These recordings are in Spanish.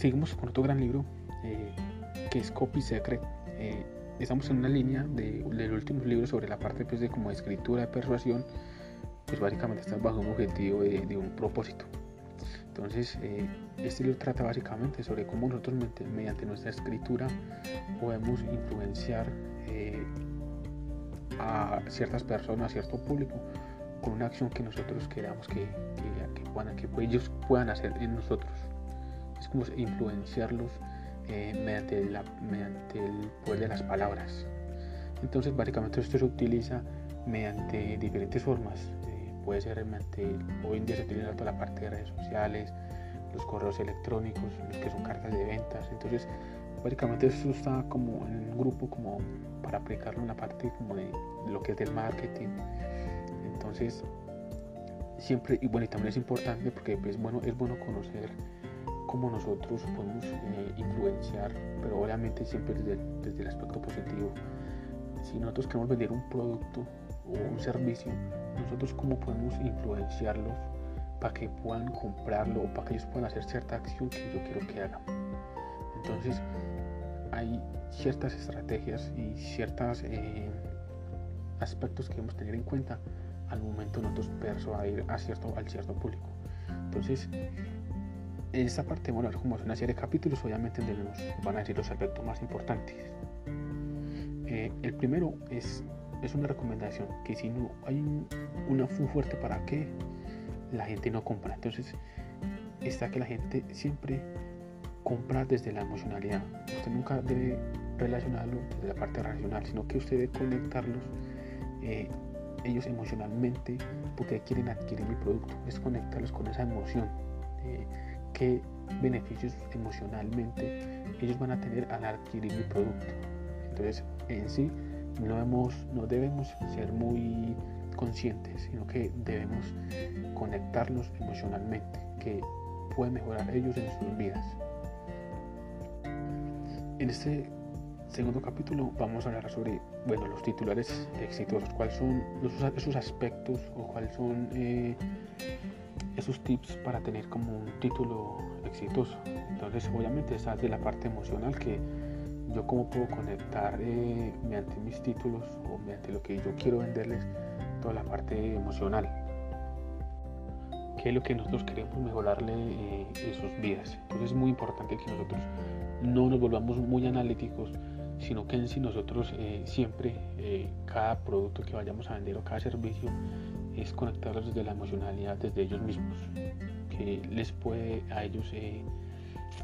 seguimos con otro gran libro que es Copy Secret. estamos en una línea de, del último libro sobre la parte pues, de como escritura, de persuasión, pues básicamente está bajo un objetivo de, un propósito. Entonces, este libro trata básicamente sobre cómo nosotros mediante nuestra escritura podemos influenciar a ciertas personas, a cierto público, con una acción que nosotros queramos que, que, ellos puedan hacer en nosotros. Es como influenciarlos eh, mediante, mediante el poder de las palabras. Entonces, básicamente esto se utiliza mediante diferentes formas. Eh, puede ser mediante, hoy en día se utiliza toda la parte de redes sociales, los correos electrónicos, los que son cartas de ventas. Entonces, básicamente esto está como en un grupo como para aplicarlo en la parte como de lo que es del marketing entonces, siempre, y bueno, y también es importante porque pues, bueno, es bueno conocer cómo nosotros podemos eh, influenciar, pero obviamente siempre desde, el aspecto positivo. Si nosotros queremos vender un producto o un servicio, nosotros cómo podemos influenciarlos para que puedan comprarlo o para que ellos puedan hacer cierta acción que yo quiero que hagan. Entonces, hay ciertas estrategias y ciertos eh, aspectos que debemos tener en cuenta al momento nosotros persuadir a cierto, al cierto público. Entonces, en esta parte bueno, como es una serie de capítulos, obviamente nos van a decir los aspectos más importantes. Eh, el primero es, es una recomendación, que si no hay una un fuerte para que la gente no compra. Entonces, está que la gente siempre compra desde la emocionalidad. Usted nunca debe relacionarlo desde la parte racional, sino que usted debe conectarlos eh, ellos emocionalmente porque quieren adquirir mi producto, es conectarlos con esa emoción. Eh, qué beneficios emocionalmente ellos van a tener al adquirir mi producto. Entonces, en sí, no debemos, ser muy conscientes, sino que debemos conectarlos emocionalmente, que puede mejorar ellos en sus vidas. En este segundo capítulo vamos a hablar sobre bueno, los titulares exitosos, cuáles son esos aspectos o cuáles son eh, esos tips para tener como un título exitoso. Entonces obviamente esa es de la parte emocional que yo como puedo conectar eh, mediante mis títulos o mediante lo que yo quiero venderles toda la parte emocional que es lo que nosotros queremos mejorarle eh, en sus vidas. Entonces es muy importante que nosotros no nos volvamos muy analíticos sino que en sí nosotros eh, siempre, eh, cada producto que vayamos a vender o cada servicio, es conectarlos desde la emocionalidad, desde ellos mismos, que les puede a ellos eh,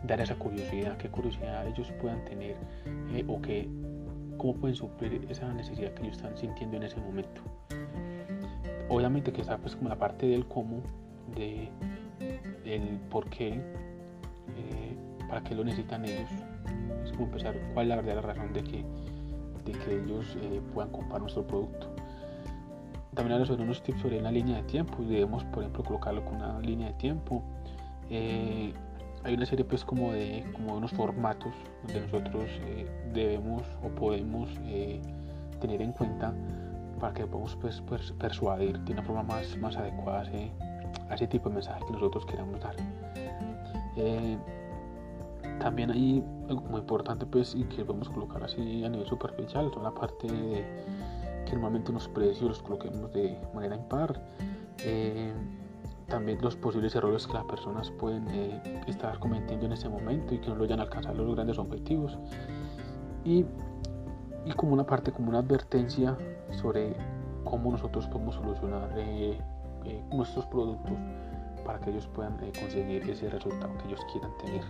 dar esa curiosidad, qué curiosidad ellos puedan tener o que cómo pueden suplir esa necesidad que ellos están sintiendo en ese momento. Obviamente que está pues como la parte del cómo, de el por qué, para qué lo necesitan ellos, es como empezar cuál es la verdadera razón de que, de que ellos eh, puedan comprar nuestro producto. También habla sobre unos tips sobre una línea de tiempo. Debemos, por ejemplo, colocarlo con una línea de tiempo. Eh, hay una serie pues como de como unos formatos donde nosotros eh, debemos o podemos tener en cuenta para que podamos pues, persuadir de una forma más, más adecuada a ese, tipo de mensaje que nosotros queramos dar. También hay algo muy importante pues y que podemos colocar así a nivel superficial, son la parte de que normalmente unos precios los coloquemos de manera impar. Eh, también los posibles errores que las personas pueden eh, estar cometiendo en ese momento y que no lo vayan a alcanzar los grandes objetivos. Y, y, como una parte, como una advertencia sobre cómo nosotros podemos solucionar eh, nuestros productos para que ellos puedan conseguir ese resultado que ellos quieran tener.